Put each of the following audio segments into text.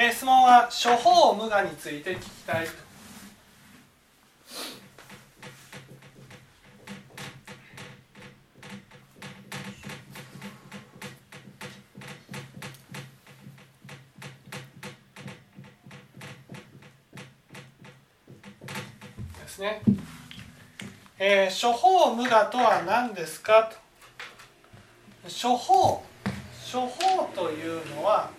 えー、質問は処方無我について聞きたいですね。えー、処方無我とは何ですかと処方処方というのは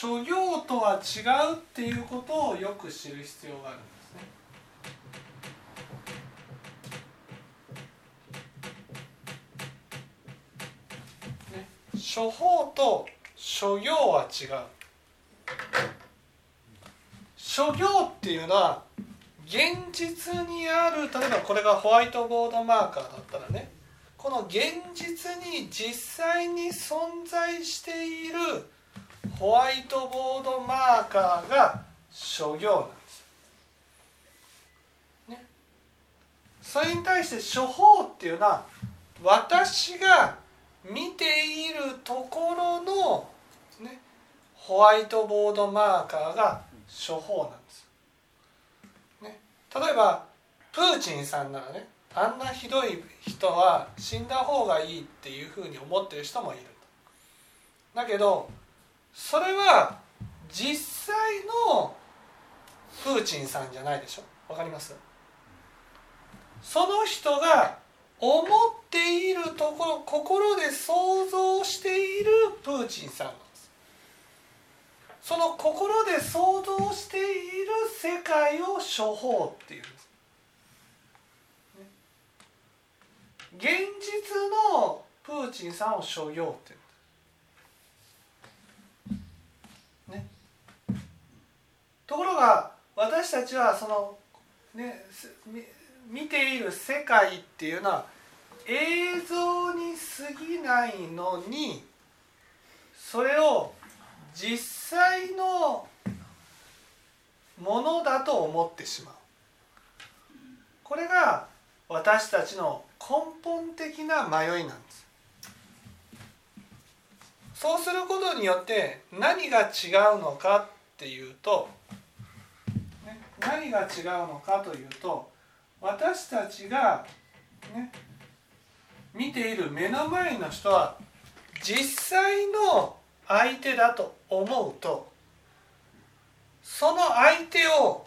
諸行とは違うっていうことをよく知る必要があるんですね。ね処方と諸行は違う。諸行っていうのは現実にある例えばこれがホワイトボードマーカーだったらねこの現実に実際に存在しているホワイトボードマーカーが諸行なんです。ね、それに対して処方っていうのは私が見ているところの、ね、ホワイトボードマーカーが処方なんです。ね、例えばプーチンさんならねあんなひどい人は死んだ方がいいっていうふうに思ってる人もいるだけどそれは実際のプーチンさんじゃないでしょ？わかります？その人が思っているところ心で想像しているプーチンさんその心で想像している世界を処方っていうんです。現実のプーチンさんを所要っていうねところが私たちはそのね見ている世界っていうのは映像に過ぎないのにそれを実際のものだと思ってしまう。これが私たちの根本的な迷いなんです。そうすることによって何が違うのかっていうと、何が違うのかというと私たちが、ね、見ている目の前の人は実際の相手だと思うとその相手を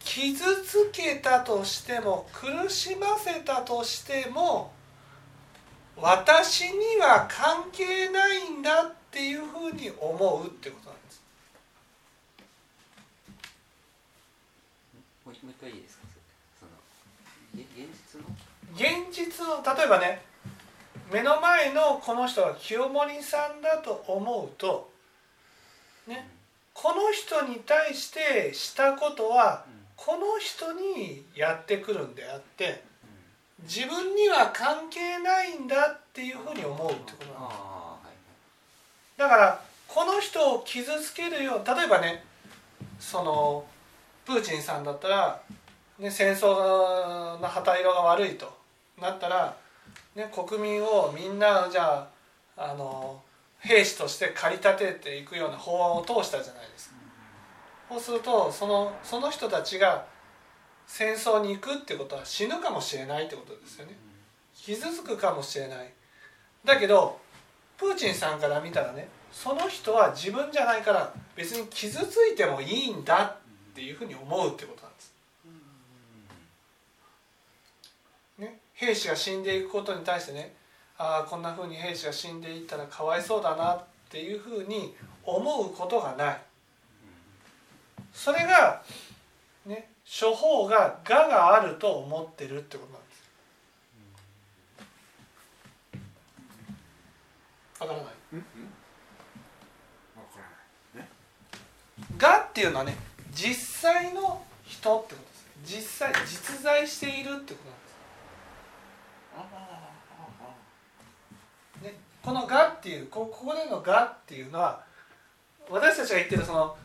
傷つけたとしても苦しませたとしても私には関係ないんだっていうふうに思うってことなんです。もう一回いいですか？その現実の？現実の例えばね目の前のこの人は清盛さんだと思うとねこの人に対してしたことは、うんこの人にやってくるんであって自分には関係ないんだっていうふうに思うってことなんです。だからこの人を傷つけるよう例えばねそのプーチンさんだったら、ね、戦争の旗色が悪いとなったら、ね、国民をみんなじゃああの兵士として駆り立てていくような法案を通したじゃないですか。そうするとそのその人たちが戦争に行くってことは死ぬかもしれないってことですよね傷つくかもしれないだけどプーチンさんから見たらねその人は自分じゃないから別に傷ついてもいいんだっていうふうに思うってことなんです。ね、兵士が死んでいくことに対してねああこんなふうに兵士が死んでいったらかわいそうだなっていうふうに思うことがない。それがね処方が「が」があると思ってるってことなんです。わからない？がっていうのはね実際の人ってことです実際実在しているってことなんです。ね、この「が」っていうここでの「が」っていうのは私たちが言ってるその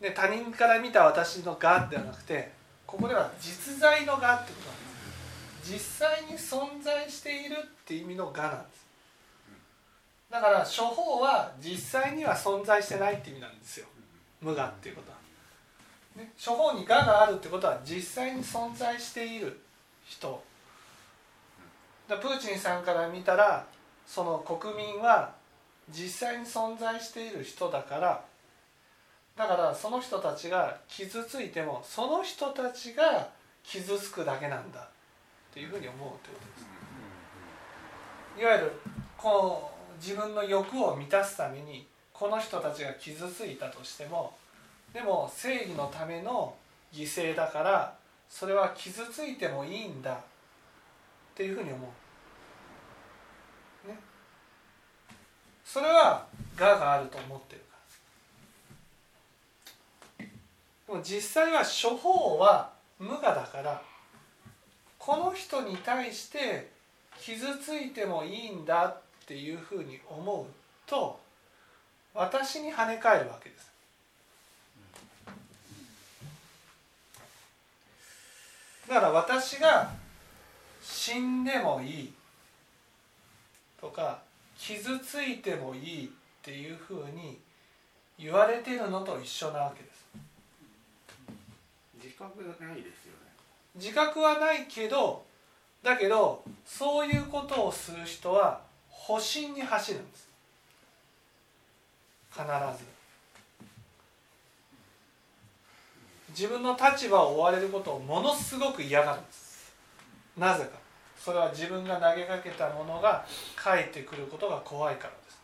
で他人から見た私のがではなくてここでは実在のがってことなんです実際に存在しているって意味のがなんですだから処方は実際には存在してないって意味なんですよ無我っていうことは、ね、処方に我があるってことは実際に存在している人だプーチンさんから見たらその国民は実際に存在している人だからだからその人たちが傷ついてもその人たちが傷つくだけなんだっていうふうに思うということです。いわゆるこう自分の欲を満たすためにこの人たちが傷ついたとしてもでも正義のための犠牲だからそれは傷ついてもいいんだっていうふうに思う。ね。それは我があると思ってるから。でも実際は処方は無我だからこの人に対して傷ついてもいいんだっていうふうに思うと私に跳ね返るわけです。だから私が死んでもいいとか傷ついてもいいっていうふうに言われてるのと一緒なわけです。自覚ないですよね。自覚はないけどだけどそういうことをする人は保身に走るんです必ず自分の立場を追われることをものすごく嫌がるんです。なぜか。それは自分が投げかけたものが返ってくることが怖いからです。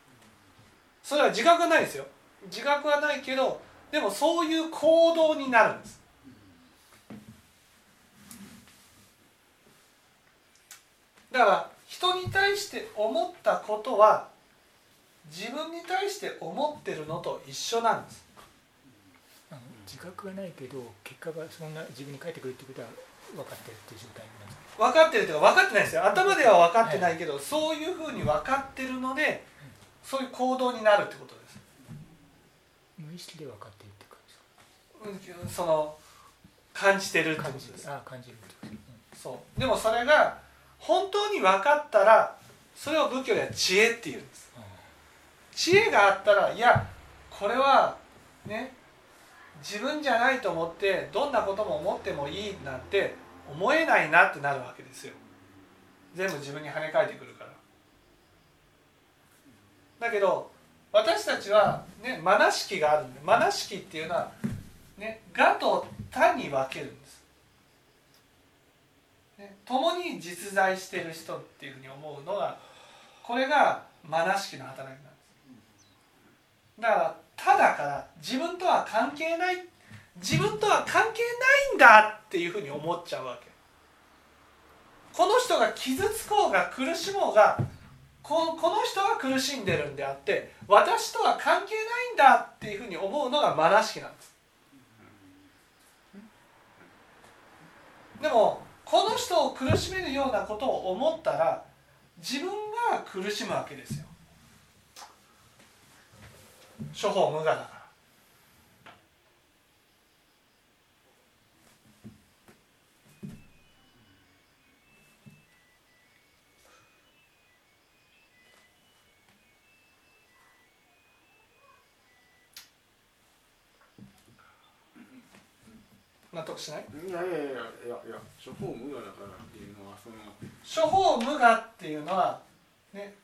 それは自覚はないですよ。自覚はないけどでもそういう行動になるんです。だから人に対して思ったことは自分に対して思ってるのと一緒なんです。自覚がないけど結果がそんな自分に返ってくるってことは分かってるっていう状態なんですか？分かってるというか分かってないですよ。頭では分かってないけど、そういうふうに分かってるのでそういう行動になるってことです。無意識で分かってるって感じですか？うんその感じてるってこと感じですあ感じるってことですそう。でもそれが本当に分かったらそれを仏教では知恵っていうんです。知恵があったらいやこれはね自分じゃないと思ってどんなことも思ってもいいなんて思えないなってなるわけですよ。全部自分に跳ね返ってくるから。だけど私たちはねマナ式があるんでマナ式っていうのはね我と他に分けるんです。ね共に実在してる人っていうふうに思うのがこれがマナ式の働きなんです。だから他だから自分とは関係ない自分とは関係ないんだっていうふうに思っちゃうわけ。この人が傷つこうが苦しもうがこのこの人が苦しんでるんであって私とは関係ないんだっていうふうに思うのがマナ式なんです。でもこの人を苦しめるようなことを思ったら自分が苦しむわけですよ。処方無我だから。納得しない？いやいやいやいやいや処方無我だからっていうのはその処方無我っていうのはね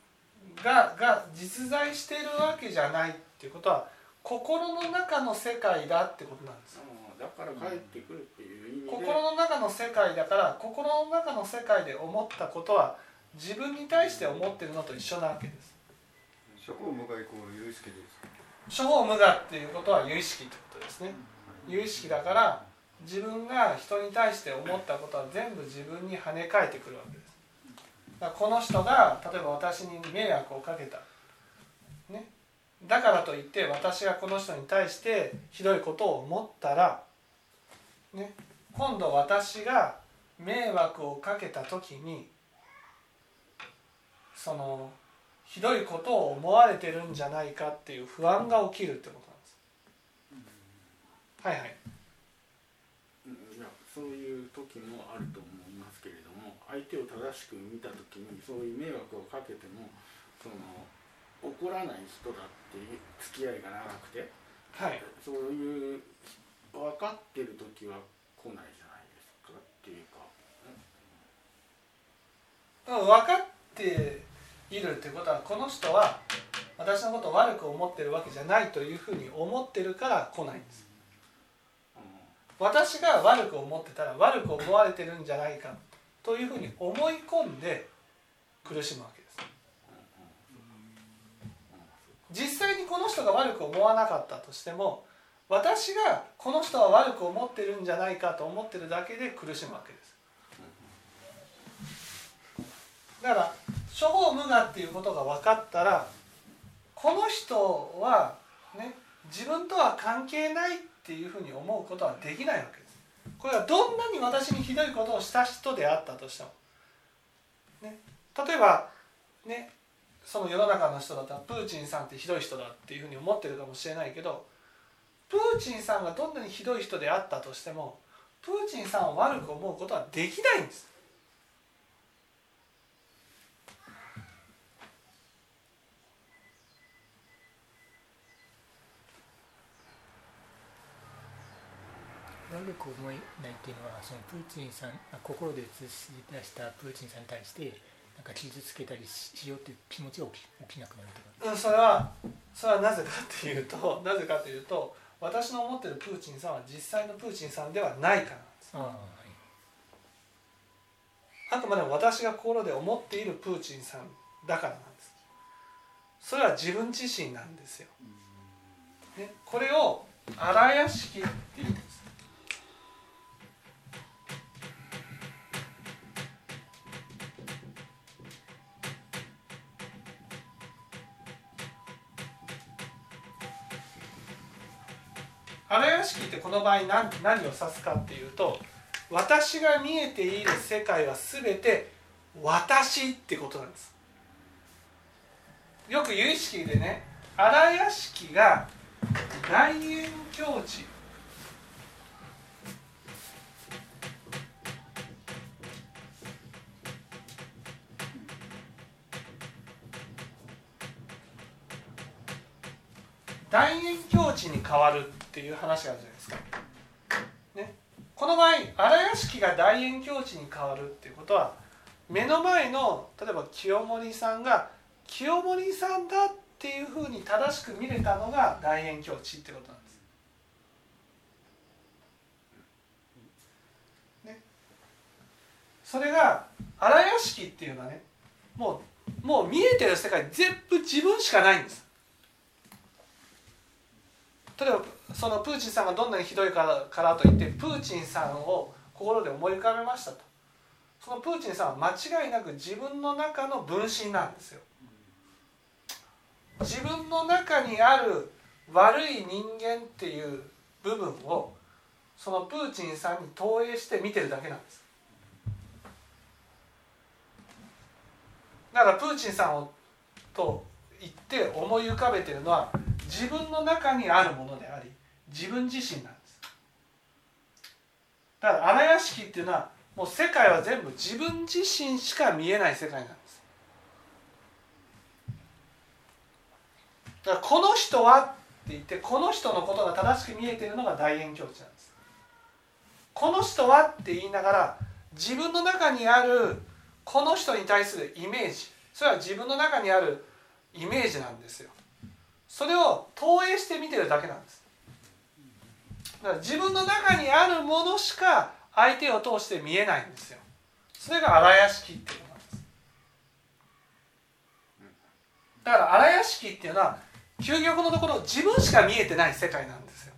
がが実在してるわけじゃない。っていうことは心の中の世界だってことなんです。よだから帰ってくるっていう意味で、心の中の世界だから心の中の世界で思ったことは自分に対して思ってるのと一緒なわけです。処方無我イコール有意識です処方無我っていうことは有意識ってことですね。有意識だから自分が人に対して思ったことは全部自分に跳ね返ってくるわけです。この人が例えば私に迷惑をかけた、ね、だからといって私がこの人に対してひどいことを思ったら、ね、今度私が迷惑をかけた時にそのひどいことを思われてるんじゃないかっていう不安が起きるってことなんです。はいはい。いそういう時もあると思いますけれども相手を正しく見た時にそういう迷惑をかけてもその怒らない人だって付き合いが長くてはい。そういう分かってる時は来ないじゃないですかっていうか。うん分かっているってことはこの人は私のことを悪く思ってるわけじゃないというふうに思ってるから来ないんです。私が悪く思ってたら悪く思われてるんじゃないかというふうに思い込んで苦しむわけです実際にこの人が悪く思わなかったとしても私がこの人は悪く思ってるんじゃないかと思ってるだけで苦しむわけです。だから処方無我っていうことが分かったらこの人はね自分とは関係ないっていうふうに思うことはできないわけです。これはどんなに私にひどいことをした人であったとしても、ね、例えばねその世の中の人だったらプーチンさんってひどい人だっていうふうに思ってるかもしれないけどプーチンさんがどんなにひどい人であったとしてもプーチンさんを悪く思うことはできないんです。悪く思えないっていうのはそのプーチンさん心で映し出したプーチンさんに対してなんか傷つけたりししようっていう気持ちが起き起きなくなるとか。うん、それはそれはなぜかっていうと なぜかというと私の思ってるプーチンさんは実際のプーチンさんではないからなんですああはいあくまでも私が心で思っているプーチンさんだからなんです。それは自分自身なんですよ、ね、これを荒屋敷っていうん屋敷ってこの場合何何を指すかっていうと私が見えている世界は全て私ってことなんです。よく有意識でね荒屋敷が大円境地大円境地に変わる。っていう話があるじゃないですか。ね、この場合荒屋敷が大円境地に変わるっていうことは目の前の例えば清盛さんが清盛さんだっていうふうに正しく見れたのが大円境地ってことなんです。ね、それが荒屋敷っていうのはねもうもう見えてる世界全部自分しかないんです。例えばそのプーチンさんがどんなにひどいからからといってプーチンさんを心で思い浮かべましたと。そのプーチンさんは間違いなく自分の中の分身なんですよ。自分の中にある悪い人間っていう部分をそのプーチンさんに投影して見てるだけなんです。だからプーチンさんをと言って思い浮かべてるのは自分の中にあるものであり自分自身なんです。だから荒屋敷っていうのはもう世界は全部自分自身しか見えない世界なんです。だからこの人はって言ってこの人のことが正しく見えているのが大円境地なんです。この人はって言いながら自分の中にあるこの人に対するイメージ。それは自分の中にあるイメージなんですよ。それを投影して見てるだけなんです。から自分の中にあるものしか相手を通して見えないんですよ。それが荒屋敷っていうことなんです。だから荒屋敷っていうのは究極のところ自分しか見えてない世界なんですよ。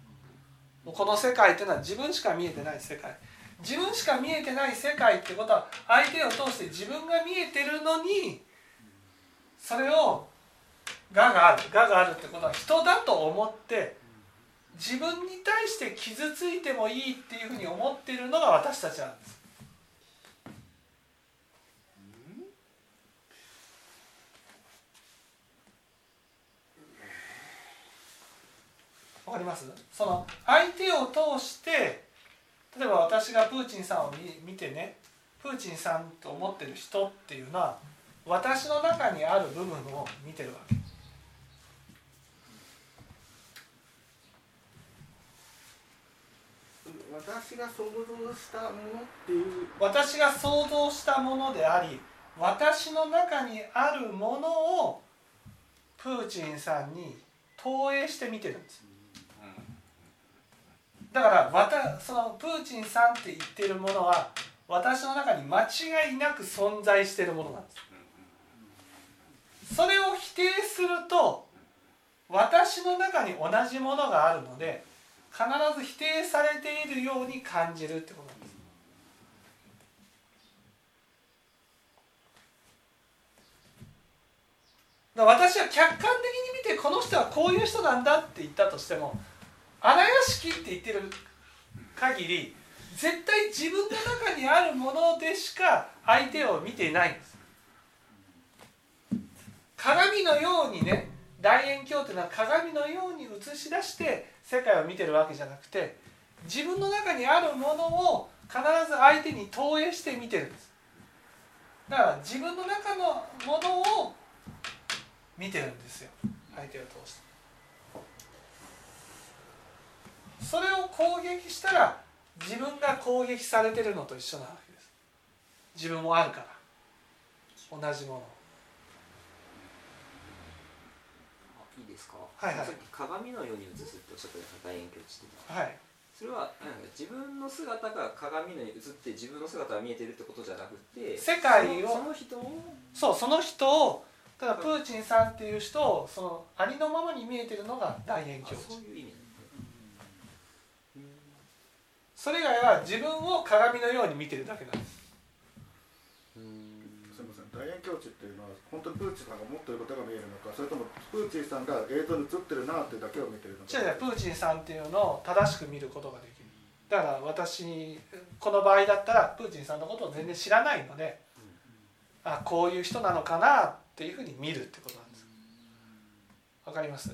この世界っていうのは自分しか見えてない世界。自分しか見えてない世界ってことは相手を通して自分が見えてるのにそれを我がある我があるってことは人だと思って自分に対して傷ついてもいいっていうふうに思っているのが私たちなんです。わかります？その相手を通して例えば私がプーチンさんを見見てねプーチンさんと思ってる人っていうのは私の中にある部分を見てるわけ私が想像したものっていう私が想像したものであり私の中にあるものをプーチンさんに投影して見てるんです。だからわたそのプーチンさんって言ってるものは私の中に間違いなく存在してるものなんです。それを否定すると私の中に同じものがあるので必ず否定されているように感じるってことなんです。私は客観的に見てこの人はこういう人なんだって言ったとしても荒屋敷って言ってる限り絶対自分の中にあるものでしか相手を見てないんです。鏡のようにね大円鏡っていうのは鏡のように映し出して世界を見てるわけじゃなくて自分の中にあるものを必ず相手に投影して見てるんです。だから自分の中のものを見てるんですよ。相手を通して。それを攻撃したら自分が攻撃されてるのと一緒なわけです。自分もあるから。同じものあいいですか、はいはい。さっき鏡のように映すっておっしゃったじゃないですか大円鏡地っていうのは。はい。それは自分の姿が鏡のように映って自分の姿が見えてるってことじゃなくて世界をその人をそうその人をただプーチンさんっていう人をそのありのままに見えてるのが大円あ鏡地。そういう意味。それ以外は自分を鏡のように見てるだけなんです。うんすみません大円鏡地っていうのは本当にプーチンさんが持っていることが見えるのかそれともプーチンさんが映像に映ってるなっていうだけを見てるのか。違うプーチンさんっていうのを正しく見ることができる。だから私この場合だったらプーチンさんのことを全然知らないのであこういう人なのかなっていうふうに見るってことなんです。わかります？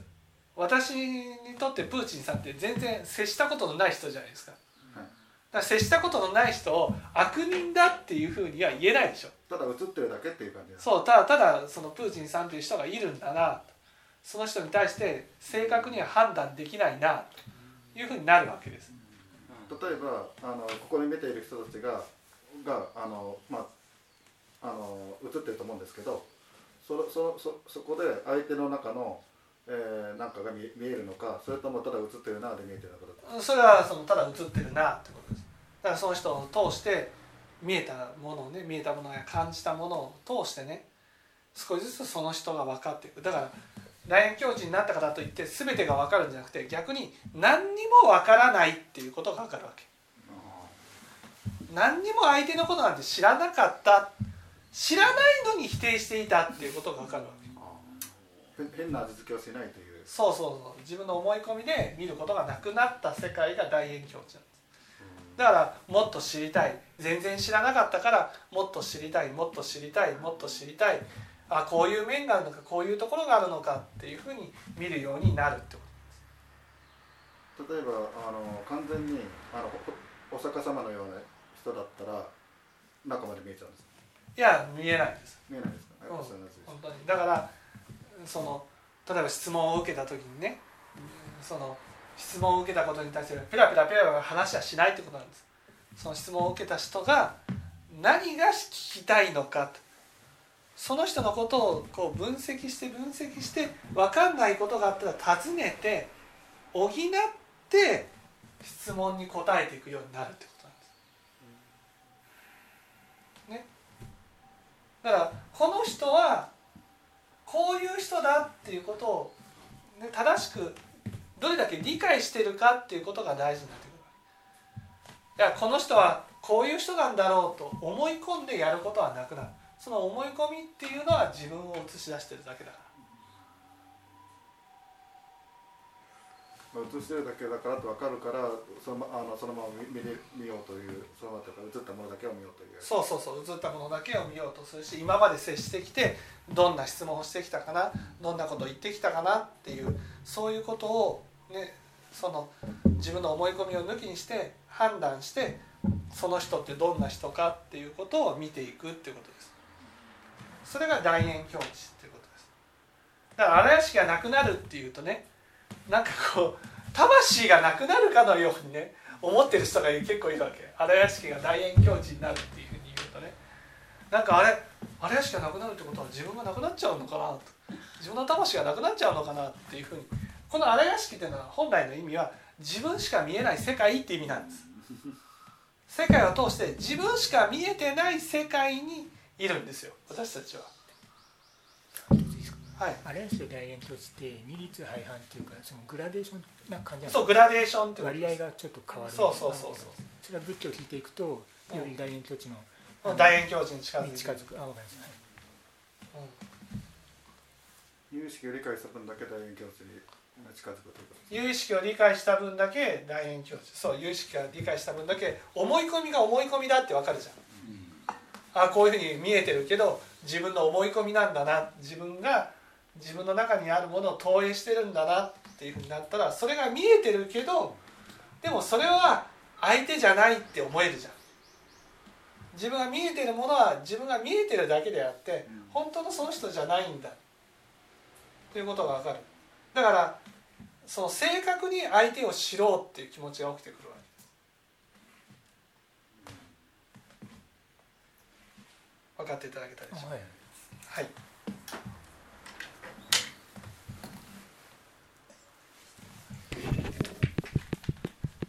私にとってプーチンさんって全然接したことのない人じゃないですか。はい。だから接したことのない人を悪人だっていうふうには言えないでしょただ映ってるだけっていう感じそうただただそのプーチンさんという人がいるんだな。とその人に対して正確には判断できないな。というふうになるわけです。例えばあのここに見ている人たちががあのまああの映ってると思うんですけどそそそそこで相手の中の、えー、なんかが見見えるのかそれともただ映ってるなで見えてるのかそれはそのただ映ってるなってことです。だからその人を通して見えたものをね見えたものや感じたものを通してね少しずつその人が分かっていく。だから大円境地になったからといって全てが分かるんじゃなくて逆に何にも分からないっていうことが分かるわけ。何にも相手のことなんて知らなかった知らないのに否定していたっていうことが分かるわけ。変変な味付けをしないという。そうそうそう。自分の思い込みで見ることがなくなった世界が大円境地なんですだからもっと知りたい。全然知らなかったからもっと知りたいもっと知りたいもっと知りたい。あこういう面があるのかこういうところがあるのかっていうふうに見るようになるってこ例えばあの完全にあのおお釈迦様のような人だったら中まで見えちゃうんですいや見えないです。見えないですか、うん。本当に。だからその例えば質問を受けた時にねその質問を受けたことに対してペラペラペラペラ話はしないってことなんです。その質問を受けた人が何が聞きたいのか。その人のことをこう分析して分析して分かんないことがあったら尋ねて補って質問に答えていくようになるってことなんです。ね、だからこの人はこういう人だっていうことを、ね、正しくどれだけ理解してるかっていうことが大事になってくる。だからこの人はこういう人なんだろうと思い込んでやることはなくなる。その思い込みっていうのは自分を映し出してるだけだから。まあ、映してるだけだからと分かるからそのあのそのまま見見れ見ようというそのままというか映ったものだけを見ようという。そうそうそう。映ったものだけを見ようとするし今まで接してきてどんな質問をしてきたかなどんなことを言ってきたかなっていうそういうことを、ね、その自分の思い込みを抜きにして判断してその人ってどんな人かっていうことを見ていくっていうことです。それが大円境地っていうことです。だから荒屋敷がなくなるっていうとねなんかこう魂がなくなるかのようにね思ってる人が結構いるわけ。荒屋敷が大円教授になるっていうふうに言うとね。なんかあれ荒屋敷がなくなるってことは自分がなくなっちゃうのかなと。自分の魂がなくなっちゃうのかなっていうふうにこの荒屋敷っていうのは本来の意味は自分しか見えない世界って意味なんです。世界を通して自分しか見えてない世界にいるんですよ。私たちは。はい。荒屋敷と大円教師って二律背反っていうかそのグラデーションな感じなんですそうグラデーションって割です。合がちょっと変わるそうそうそうそう。それは仏教を聞いていくとより大円教師のうん大円教授に近づいにて近づく。あわかりましたうん。有意識を理解した分だけ大円教師有意識を理解した分だけ大円教授そう有意識が理解した分だけ思い込みが思い込みだってわかるじゃん。あこういうふうに見えてるけど自分の思い込みなんだな。自分が自分の中にあるものを投影してるんだなっていうふうになったらそれが見えてるけどでもそれは相手じゃないって思えるじゃん。自分が見えてるものは自分が見えてるだけであって本当のその人じゃないんだ。ということが分かるだからその正確に相手を知ろうっていう気持ちが起きてくるわけ。です分かっていただけたでしょうはい。はい